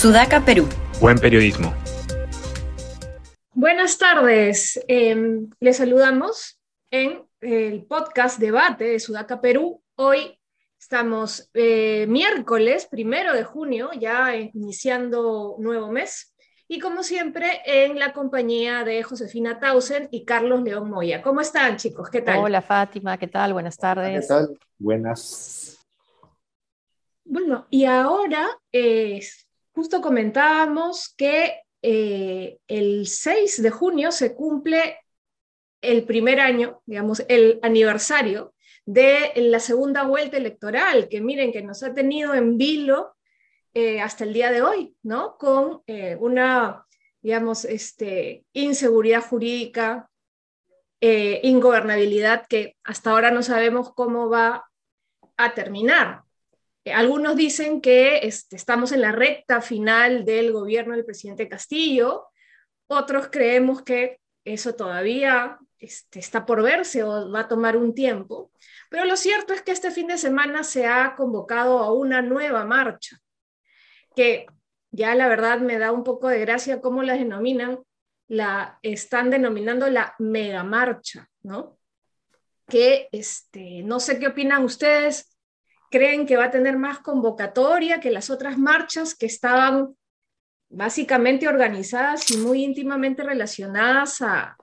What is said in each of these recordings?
Sudaca, Perú. Buen periodismo. Buenas tardes. Em, les saludamos en el podcast Debate de Sudaca, Perú. Hoy estamos eh, miércoles, primero de junio, ya iniciando nuevo mes. Y como siempre, en la compañía de Josefina Tausen y Carlos León Moya. ¿Cómo están, chicos? ¿Qué tal? Hola, Fátima. ¿Qué tal? Buenas tardes. ¿Qué tal? Buenas. Bueno, y ahora eh, justo comentábamos que eh, el 6 de junio se cumple el primer año, digamos, el aniversario de la segunda vuelta electoral, que miren que nos ha tenido en vilo eh, hasta el día de hoy, ¿no? Con eh, una, digamos, este, inseguridad jurídica, ingobernabilidad que hasta ahora no sabemos cómo va a terminar. Eh, algunos dicen que este, estamos en la recta final del gobierno del presidente Castillo, otros creemos que eso todavía este, está por verse o va a tomar un tiempo, pero lo cierto es que este fin de semana se ha convocado a una nueva marcha, que ya la verdad me da un poco de gracia cómo la denominan, la están denominando la mega marcha, ¿no? Que este, no sé qué opinan ustedes, creen que va a tener más convocatoria que las otras marchas que estaban básicamente organizadas y muy íntimamente relacionadas a,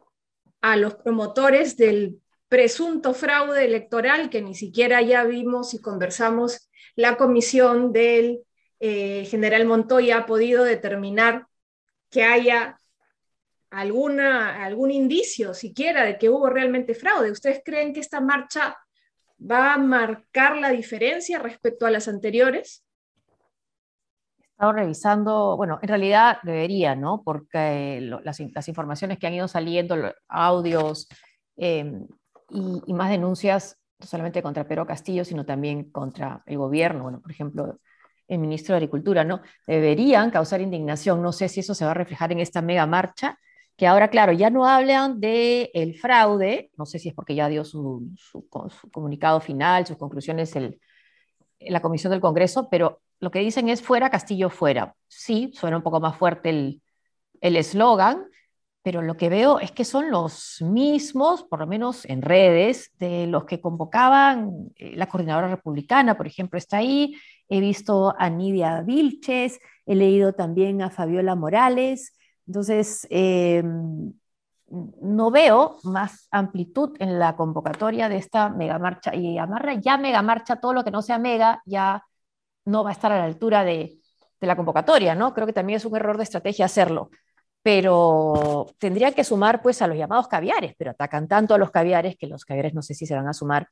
los promotores del presunto fraude electoral que ni siquiera ya vimos y conversamos la comisión del eh, general Montoya ha podido determinar que haya alguna, algún indicio siquiera de que hubo realmente fraude. ¿Ustedes creen que esta marcha va a marcar la diferencia respecto a las anteriores? Estado revisando, bueno, en realidad debería, ¿no? Porque las, informaciones que han ido saliendo, los audios em, y, más denuncias, no solamente contra Pedro Castillo, sino también contra el gobierno, bueno, por ejemplo, el ministro de Agricultura, ¿no? Deberían causar indignación. No sé si eso se va a reflejar en esta mega marcha, que ahora, claro, ya no hablan del el fraude, no sé si es porque ya dio su, comunicado final, sus conclusiones el, la Comisión del Congreso, pero lo que dicen es fuera Castillo fuera. Sí, suena un poco más fuerte el eslogan, pero lo que veo es que son los mismos, por lo menos en redes, de los que convocaban eh, la coordinadora republicana, por ejemplo, está ahí. He visto a Nidia Vilches, he leído también a Fabiola Morales, entonces, eh, no veo más amplitud en la convocatoria de esta mega marcha y amarra ya mega marcha, todo lo que no sea mega ya no va a estar a la altura de, la convocatoria, ¿no? Creo que también es un error de estrategia hacerlo, pero tendrían que sumar pues a los llamados caviares, pero atacan tanto a los caviares que los caviares no sé si se van a sumar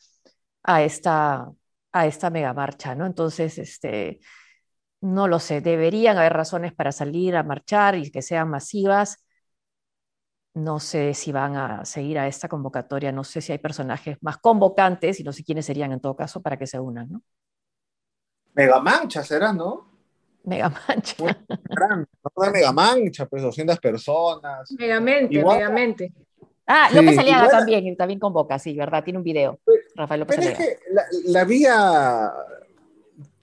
a esta, a esta mega marcha, ¿no? Entonces, este, no lo sé, deberían haber razones para salir a marchar y que sean masivas. No sé si van a seguir a esta convocatoria, no sé si hay personajes más convocantes y no sé quiénes serían en todo caso para que se unan, ¿no? Mega mancha será, ¿no? Mega mancha. Una mega mancha, pues 200 personas. Megamente, megamente. Ah, López Aliaga también, también convoca, sí, ¿verdad? Tiene un video. Pues, Rafael López Aliaga. Es que la, la, vía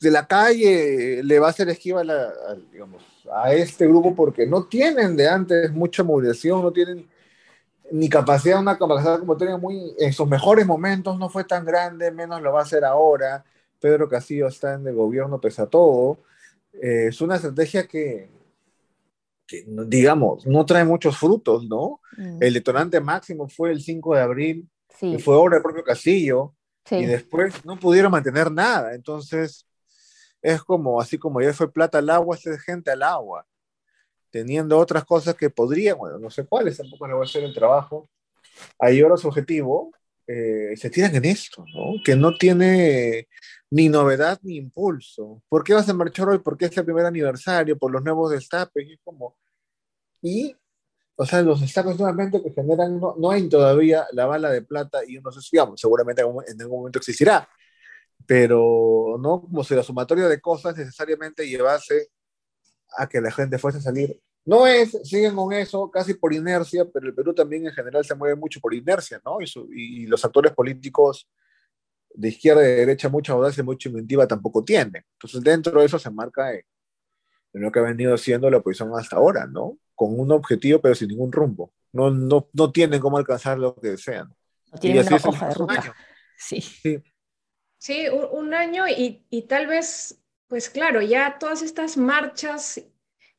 de la calle le va a hacer esquiva a, digamos, a este grupo porque no tienen de antes mucha movilización, no tienen ni capacidad, una capacidad como tenían muy, en sus mejores momentos no fue tan grande, menos lo va a hacer ahora. Pedro Castillo está en el gobierno pese a todo. Eh, es una estrategia que, digamos, no trae muchos frutos, ¿no? Mm. El detonante máximo fue el 5 de abril, que fue obra del propio Castillo, y después no pudieron mantener nada. Entonces, es como, así como ya fue plata al agua, es gente al agua, teniendo otras cosas que podrían, bueno, no sé cuáles, tampoco le voy a hacer el trabajo. Ahí ahora su objetivo, eh, se tiran en esto, ¿no? Que no tiene ni novedad ni impulso. ¿Por qué vas a marchar hoy? Porque es el primer aniversario, por los nuevos destapes, y es como... Y o sea, los destapes nuevamente que generan, no, no, hay todavía la bala de plata y uno se digamos, seguramente en algún momento existirá, pero no como si la sumatoria de cosas necesariamente llevase a que la gente fuese a salir. No es, siguen con eso casi por inercia, pero el Perú también en general se mueve mucho por inercia, ¿no? Y, y los actores políticos de izquierda y de derecha, mucha audacia, mucha inventiva tampoco tienen. Entonces, dentro de eso se marca en lo que ha venido haciendo la oposición hasta ahora, ¿no? Con un objetivo, pero sin ningún rumbo. No, no, no tienen cómo alcanzar lo que desean. No tienen una hoja de ruta. Sí. sí. Sí, un, año y, tal vez, pues claro, ya todas estas marchas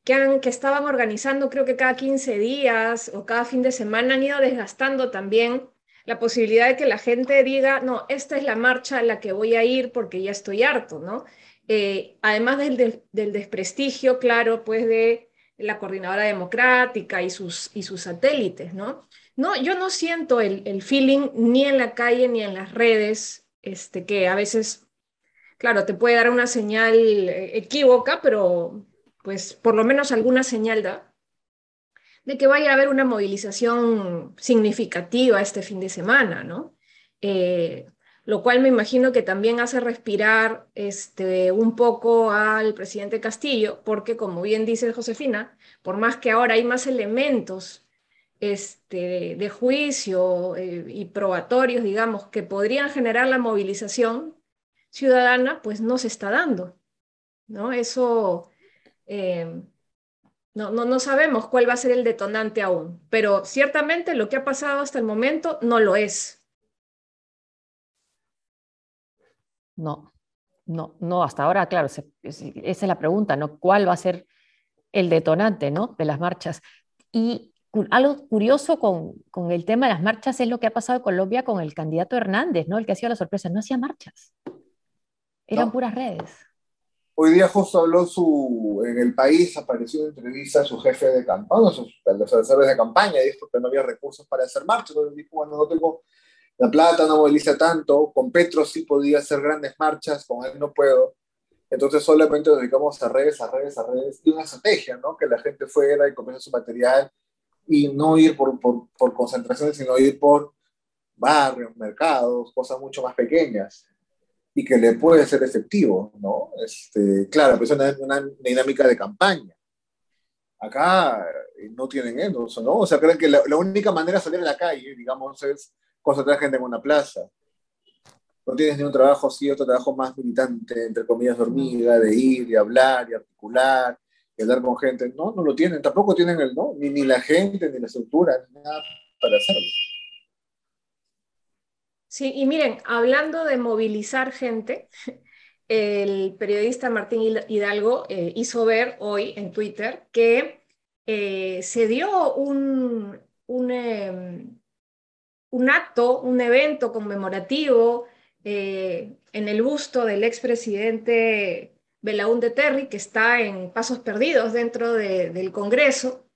que, han, que estaban organizando, creo que cada 15 días o cada fin de semana, han ido desgastando también la posibilidad de que la gente diga, no, esta es la marcha a la que voy a ir porque ya estoy harto, ¿no? Eh, además del, del, desprestigio, claro, pues de la coordinadora democrática y sus, y sus satélites, ¿no? No, yo no siento el, el feeling ni en la calle ni en las redes este, que a veces, claro, te puede dar una señal eh, equívoca, pero pues por lo menos alguna señal da de que vaya a haber una movilización significativa este fin de semana, ¿no? Eh, lo cual me imagino que también hace respirar este, un poco al presidente Castillo, porque como bien dice Josefina, por más que ahora hay más elementos este, de juicio eh, y probatorios, digamos, que podrían generar la movilización ciudadana, pues no se está dando. ¿no? Eso eh, no, no, no sabemos cuál va a ser el detonante aún, pero ciertamente lo que ha pasado hasta el momento no lo es. No, no, no, hasta ahora, claro, esa es la pregunta, ¿no? ¿Cuál va a ser el detonante, ¿no? De las marchas. Y algo curioso con, con, el tema de las marchas es lo que ha pasado en Colombia con el candidato Hernández, ¿no? El que ha sido la sorpresa, no hacía marchas, eran puras redes. Hoy día justo habló su, en el país, apareció en entrevista su jefe de campaña, sus asesores de campaña, dijo que no había recursos para hacer marchas, entonces dijo, bueno, no tengo la plata, no moviliza tanto, con Petro sí podía hacer grandes marchas, con él no puedo. Entonces solamente nos dedicamos a redes, a redes, a redes, y una estrategia, ¿no? Que la gente fuera y comience su material y no ir por, por, por concentraciones, sino ir por barrios, mercados, cosas mucho más pequeñas y que le puede ser efectivo, ¿no? Este, claro, pues es una, dinámica de campaña. Acá eh, no tienen eso, ¿no? O sea, creen que la, única manera de salir a la calle, digamos, es concentrar gente en una plaza. No tienes ni un trabajo así, otro trabajo más militante, entre comillas, dormida, de ir y hablar y articular y hablar con gente. No, no lo tienen, tampoco tienen el, ¿no? Ni, ni la gente, ni la estructura, ni nada para hacerlo. Sí, y miren, hablando de movilizar gente, el periodista Martín Hidalgo eh, hizo ver hoy en Twitter que eh, se dio un, un, em, un, acto, un evento conmemorativo eh, en el busto del expresidente Belaúnde Terry, que está en Pasos Perdidos dentro del Congreso,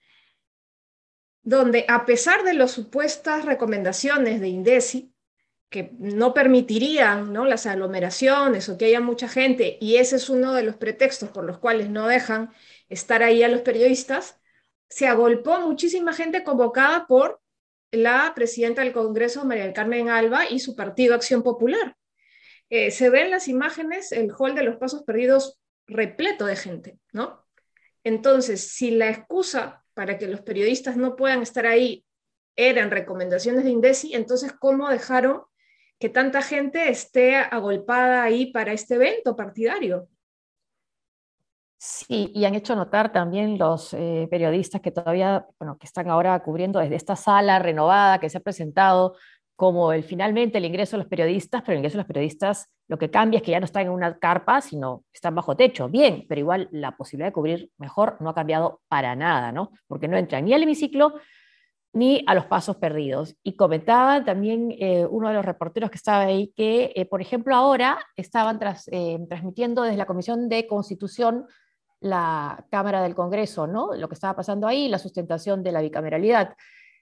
donde a pesar de las supuestas recomendaciones de INDECI, que no permitirían ¿no? las aglomeraciones o que haya mucha gente, y ese es uno de los pretextos por los cuales no dejan estar ahí a los periodistas, se agolpó muchísima gente convocada por la presidenta del Congreso, María del Carmen Alba, y su partido Acción Popular. Eh, se ven las imágenes, el hall de los pasos perdidos repleto de gente, ¿no? Entonces, si la excusa para que los periodistas no puedan estar ahí eran recomendaciones de INDECI, entonces, ¿cómo dejaron que tanta gente esté agolpada ahí para este evento partidario? Sí, y han hecho notar también los eh, periodistas que todavía, bueno, que están ahora cubriendo desde esta sala renovada que se ha presentado como el, finalmente el ingreso de los periodistas, pero el ingreso de los periodistas lo que cambia es que ya no están en una carpa, sino están bajo techo. Bien, pero igual la posibilidad de cubrir mejor no ha cambiado para nada, ¿no? Porque no entran ni al hemiciclo ni a los pasos perdidos. Y comentaba también eh, uno de los reporteros que estaba ahí que, eh, por ejemplo, ahora estaban eh, transmitiendo desde la Comisión de Constitución la Cámara del Congreso, ¿no? Lo que estaba pasando ahí, la sustentación de la bicameralidad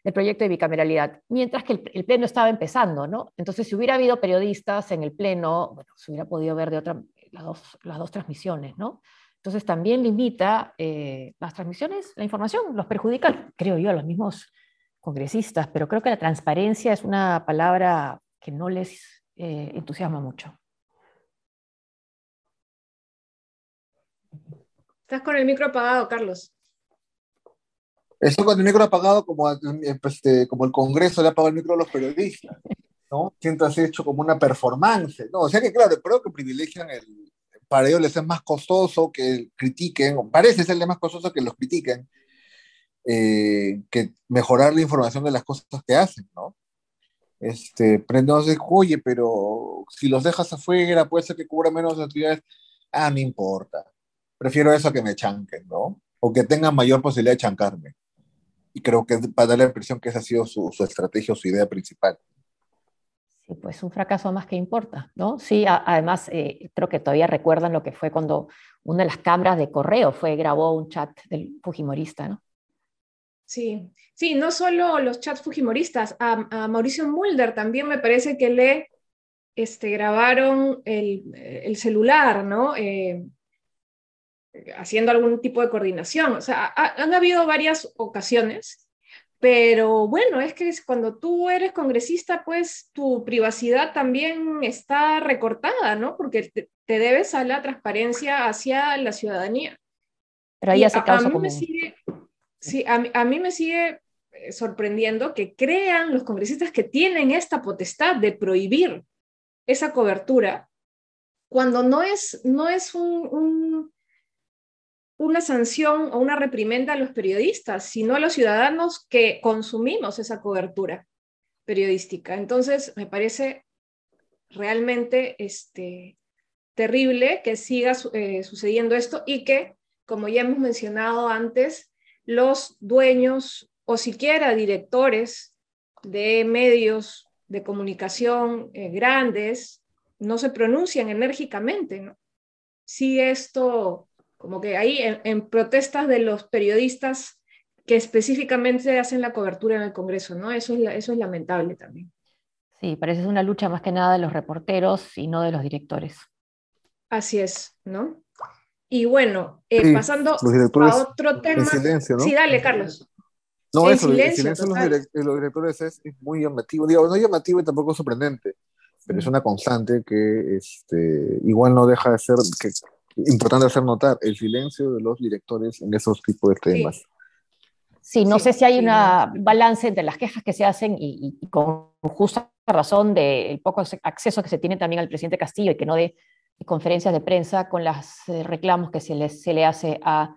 el proyecto de bicameralidad, mientras que el, Pleno estaba empezando, ¿no? Entonces, si hubiera habido periodistas en el Pleno, bueno, se hubiera podido ver de otra, las, dos, las dos transmisiones, ¿no? Entonces, también limita eh, las transmisiones, la información, los perjudica, creo yo, a los mismos congresistas, pero creo que la transparencia es una palabra que no les eh, entusiasma mucho. Estás con el micro apagado, Carlos. Eso con el micro apagado como, este, como el Congreso le ha apagado el micro a los periodistas, ¿no? Siento así hecho como una performance, ¿no? O sea que claro, creo que privilegian el, para ellos les es más costoso que critiquen, parece serle más costoso que los critiquen, eh, que mejorar la información de las cosas que hacen, ¿no? Este, entonces, oye, pero si los dejas afuera, puede ser que cubra menos actividades. Ah, no importa. Prefiero eso a que me chanquen, ¿no? O que tengan mayor posibilidad de chancarme. Y creo que para dar la impresión que esa ha sido su, su estrategia o su idea principal. Sí, pues un fracaso más que importa, ¿no? Sí, además eh, creo que todavía recuerdan lo que fue cuando una de las cámaras de correo fue, grabó un chat del Fujimorista, ¿no? Sí, sí, no solo los chats Fujimoristas, a, Mauricio Mulder también me parece que le este, grabaron el, celular, ¿no? Eh, haciendo algún tipo de coordinación. O sea, han habido varias ocasiones pero bueno, es que cuando tú eres congresista, pues tu privacidad también está recortada, ¿no? Porque te, debes a la transparencia hacia la ciudadanía. Pero ahí hace a, mí me sigue, sí, a, mí me sigue sorprendiendo que crean los congresistas que tienen esta potestad de prohibir esa cobertura cuando no es, no es un una sanción o una reprimenda a los periodistas, sino a los ciudadanos que consumimos esa cobertura periodística. Entonces, me parece realmente este, terrible que siga eh, sucediendo esto y que, como ya hemos mencionado antes, los dueños o siquiera directores de medios de comunicación eh, grandes no se pronuncian enérgicamente. ¿no? Si esto como que ahí en, protestas de los periodistas que específicamente hacen la cobertura en el Congreso, ¿no? Eso es, eso es lamentable también. Sí, parece una lucha más que nada de los reporteros y no de los directores. Así es, ¿no? Y bueno, eh, pasando a otro tema. Silencio, ¿no? Sí, dale, Carlos. No, eso, el silencio de los, directores es, muy llamativo. Digo, no llamativo y tampoco sorprendente, pero es una constante que este, igual no deja de ser que importante hacer notar el silencio de los directores en esos tipos de temas. Sí. no sé si hay un balance entre las quejas que se hacen y, con justa razón del poco acceso que se tiene también al presidente Castillo y que no dé conferencias de prensa con los eh, reclamos que se le, se le hace a,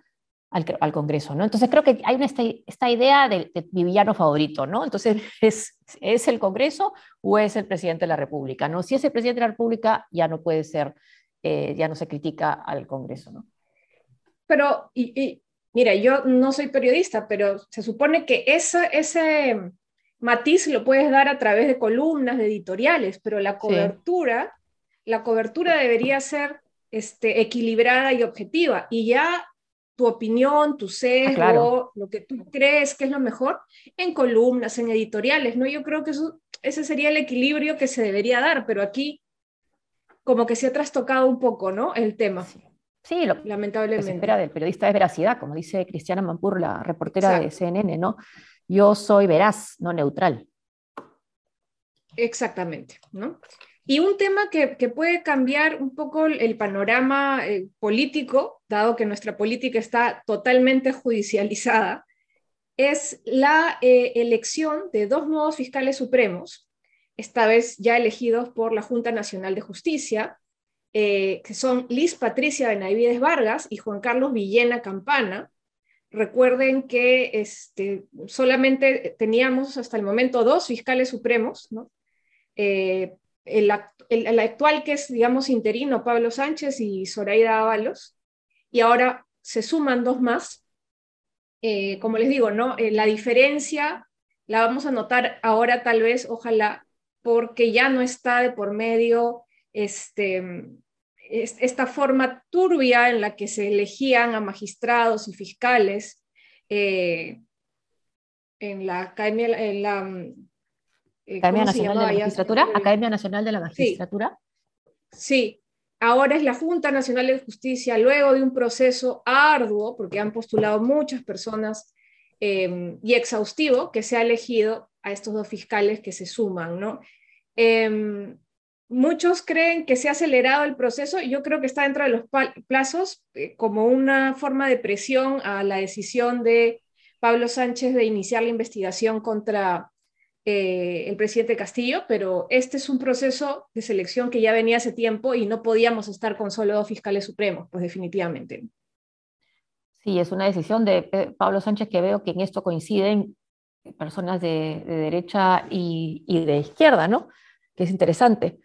al, Congreso. ¿no? Entonces creo que hay una, esta, idea de, mi villano favorito. ¿no? Entonces, ¿es, ¿es el Congreso o es el presidente de la República? ¿no? Si es el presidente de la República, ya no puede ser eh, ya no se critica al Congreso, ¿no? Pero, y, mira, yo no soy periodista, pero se supone que esa, ese matiz lo puedes dar a través de columnas, de editoriales, pero la cobertura, la cobertura debería ser este, equilibrada y objetiva, y ya tu opinión, tu sesgo, ah, lo que tú crees que es lo mejor, en columnas, en editoriales, ¿no? Yo creo que eso, ese sería el equilibrio que se debería dar, pero aquí como que se ha trastocado un poco, ¿no? El tema. Sí, lo, lamentablemente. se espera del periodista es veracidad, como dice Cristiana Mampur, la reportera de CNN, ¿no? Yo soy veraz, no neutral. Exactamente, ¿no? Y un tema que, puede cambiar un poco el panorama eh, político, dado que nuestra política está totalmente judicializada, es la eh, elección de dos nuevos fiscales supremos esta vez ya elegidos por la Junta Nacional de Justicia, eh, que son Liz Patricia Benavides Vargas y Juan Carlos Villena Campana. Recuerden que este, solamente teníamos hasta el momento dos fiscales supremos, ¿no? Eh, el, actual que es, digamos, interino, Pablo Sánchez y Zoraida Ábalos, y ahora se suman dos más. Eh, como les digo, ¿no? la diferencia la vamos a notar ahora tal vez, ojalá, porque ya no está de por medio este, esta forma turbia en la que se elegían a magistrados y fiscales eh, en la Academia, en la, eh, Nacional de la Magistratura. Academia Nacional de la Magistratura. Sí. ahora es la Junta Nacional de Justicia, luego de un proceso arduo, porque han postulado muchas personas eh, y exhaustivo, que se ha elegido a estos dos fiscales que se suman, ¿no? Em, muchos creen que se ha acelerado el proceso, yo creo que está dentro de los plazos eh, como una forma de presión a la decisión de Pablo Sánchez de iniciar la investigación contra eh, el presidente Castillo, pero este es un proceso de selección que ya venía hace tiempo y no podíamos estar con solo dos fiscales supremos, pues definitivamente. Sí, es una decisión de Pablo Sánchez que veo que en esto coinciden personas de, derecha y, y, de izquierda, ¿no? Que es interesante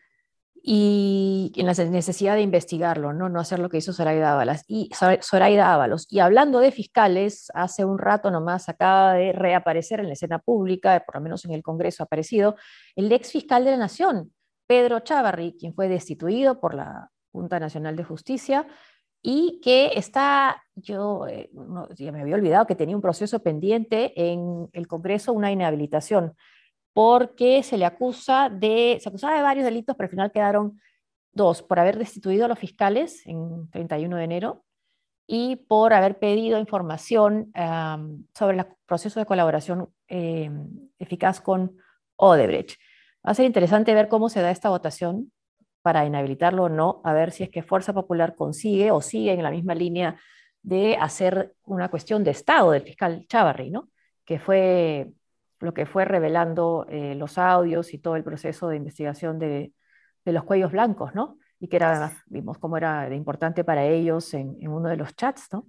y en la necesidad de investigarlo, ¿no? no hacer lo que hizo Zoraida Ábalos. Y, Zoraida Ábalos. Y hablando de fiscales, hace un rato nomás acaba de reaparecer en la escena pública, por lo menos en el Congreso ha aparecido, el ex fiscal de la Nación, Pedro Chávarri, quien fue destituido por la Junta Nacional de Justicia y que está, yo eh, ya me había olvidado que tenía un proceso pendiente en el Congreso, una inhabilitación porque se le acusa de, se acusaba de varios delitos, pero al final quedaron dos, por haber destituido a los fiscales en 31 de enero y por haber pedido información sobre el proceso de colaboración eh, eficaz con Odebrecht. Va a ser interesante ver cómo se da esta votación para inhabilitarlo o no, a ver si es que Fuerza Popular consigue o sigue en la misma línea de hacer una cuestión de Estado del fiscal Chavarri, ¿no? que fue lo que fue revelando eh, los audios y todo el proceso de investigación de, los cuellos blancos, ¿no? Y que era, vimos cómo era importante para ellos en, uno de los chats, ¿no?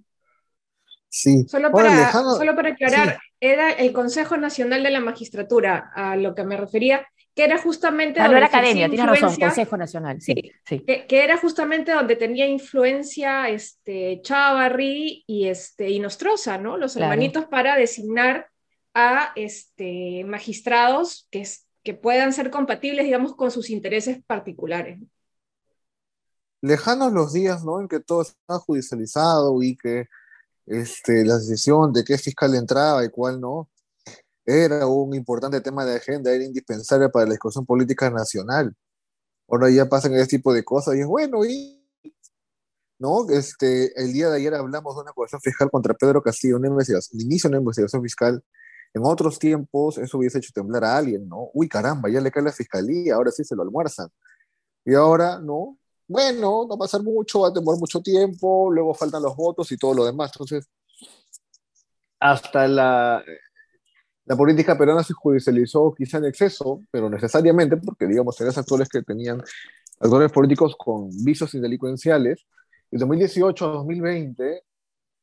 Sí. Solo para, solo para aclarar, era el Consejo Nacional de la Magistratura a lo que me refería, que era justamente... Ah, no era academia, tienes razón, Consejo Nacional, sí. sí. Que, era justamente donde tenía influencia este, Chavarri y, este, y Nostroza, ¿no? Los hermanitos para designar a este, magistrados que, que puedan ser compatibles, digamos, con sus intereses particulares. Lejanos los días, ¿no? En que todo estaba judicializado y que este, la decisión de qué fiscal entraba y cuál no, era un importante tema de agenda, era indispensable para la discusión política nacional. Ahora ya pasan este tipo de cosas y es bueno, y ¿no? Este, el día de ayer hablamos de una acusación fiscal contra Pedro Castillo, una investigación, el inicio de una investigación fiscal en otros tiempos eso hubiese hecho temblar a alguien, ¿no? Uy, caramba, ya le cae la fiscalía, ahora sí se lo almuerzan. Y ahora, ¿no? Bueno, no va a pasar mucho, va a demorar mucho tiempo, luego faltan los votos y todo lo demás. Entonces, hasta la, la política peruana se judicializó quizá en exceso, pero necesariamente, porque digamos, eran actores que tenían actores políticos con visos delincuenciales. Y 2018 a 2020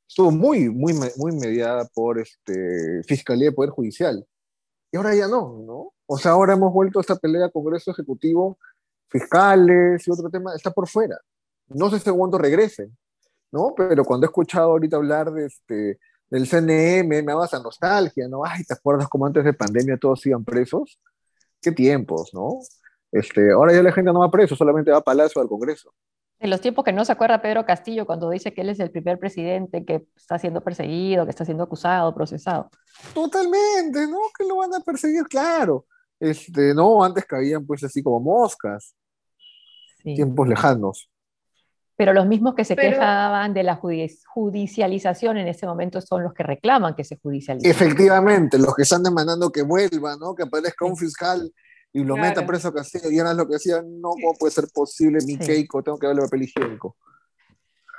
estuvo muy, muy, muy mediada por este, Fiscalía de Poder Judicial. Y ahora ya no, ¿no? O sea, ahora hemos vuelto a esta pelea Congreso Ejecutivo, fiscales y otro tema, está por fuera. No sé si cuándo regrese, ¿no? Pero cuando he escuchado ahorita hablar de este, del CNM, me da esa nostalgia, ¿no? Ay, ¿te acuerdas cómo antes de pandemia todos iban presos? Qué tiempos, ¿no? Este, ahora ya la gente no va preso, solamente va a Palacio al Congreso. En los tiempos que no se acuerda Pedro Castillo cuando dice que él es el primer presidente que está siendo perseguido, que está siendo acusado, procesado. Totalmente, ¿no? Que lo van a perseguir, claro. Este, no, antes caían pues así como moscas. Tiempos lejanos. Pero los mismos que se quejaban de la judicialización en ese momento son los que reclaman que se judicialice. Efectivamente, los que están demandando que vuelva, ¿no? Que aparezca un fiscal y lo meta preso a Castillo. Y es lo que decía, no, ¿cómo puede ser posible mi Keiko? Tengo que darle papel higiénico.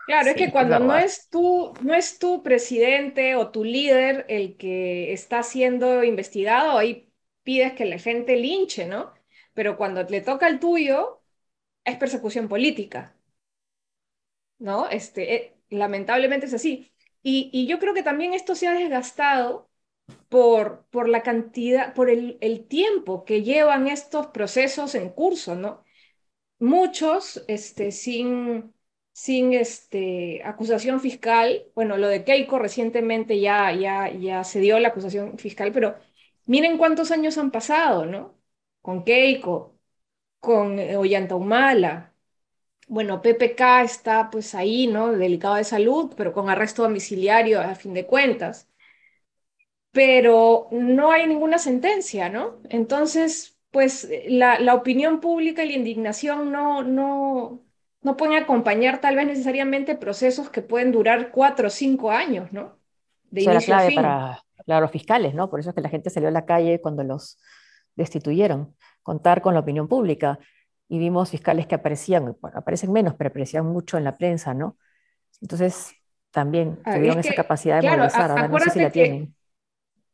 Claro, es que cuando no es, tú, no es tu presidente o tu líder el que está siendo investigado, ahí pides que la gente linche, ¿no? Pero cuando le toca el tuyo, es persecución política, ¿no? Este, eh, lamentablemente es así. Y, y yo creo que también esto se ha desgastado por, por la cantidad, por el, el, tiempo que llevan estos procesos en curso, ¿no? Muchos este, sin, sin este, acusación fiscal, bueno, lo de Keiko recientemente ya, ya, ya se dio la acusación fiscal, pero miren cuántos años han pasado, ¿no? Con Keiko, con Ollanta Humala. Bueno, PPK está pues ahí, ¿no? Delicado de salud, pero con arresto domiciliario a fin de cuentas pero no hay ninguna sentencia, ¿no? Entonces, pues la, la opinión pública y la indignación no, no, no pueden acompañar tal vez necesariamente procesos que pueden durar cuatro o cinco años, ¿no? De Eso inicio clave para, los fiscales, ¿no? Por eso es que la gente salió a la calle cuando los destituyeron, contar con la opinión pública. Y vimos fiscales que aparecían, bueno, aparecen menos, pero aparecían mucho en la prensa, ¿no? Entonces, también ah, tuvieron esa capacidad de movilizar, ahora no sé si la tienen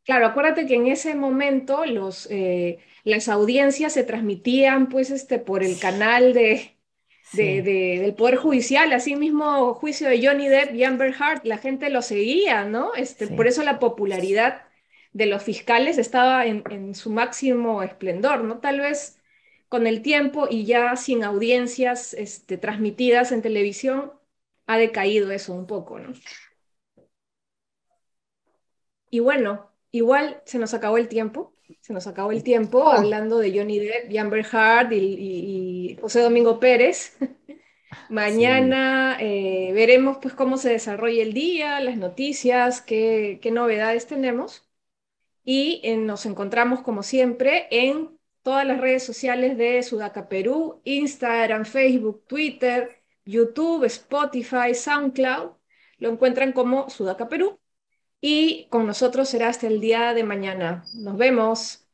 claro, acuérdate que en ese momento los, eh, las audiencias se transmitían pues este, por el canal de, del Poder Judicial, así mismo juicio de Johnny Depp y Amber Heard, la gente lo seguía, ¿no? Este, Por eso la popularidad de los fiscales estaba en, en, su máximo esplendor, ¿no? Tal vez con el tiempo y ya sin audiencias este, transmitidas en televisión, ha decaído eso un poco, ¿no? Y bueno, igual se nos acabó el tiempo, se nos acabó el tiempo oh. hablando de Johnny Depp y Amber Heard y, José Domingo Pérez. Mañana eh, veremos pues cómo se desarrolla el día, las noticias, qué, novedades tenemos. Y eh, nos encontramos como siempre en todas las redes sociales de Sudaca Perú, Instagram, Facebook, Twitter, YouTube, Spotify, SoundCloud. Lo encuentran como Sudaca Perú. Y con nosotros será hasta el día de mañana. Nos vemos.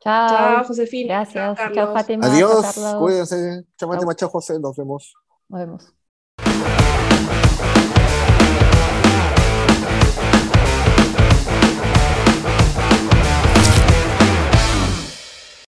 Chao. Chao, Josefina. Gracias. Chao, Fátima. Adiós. Cuídense. Chao, Fátima. Chao, José. Nos vemos. Nos vemos.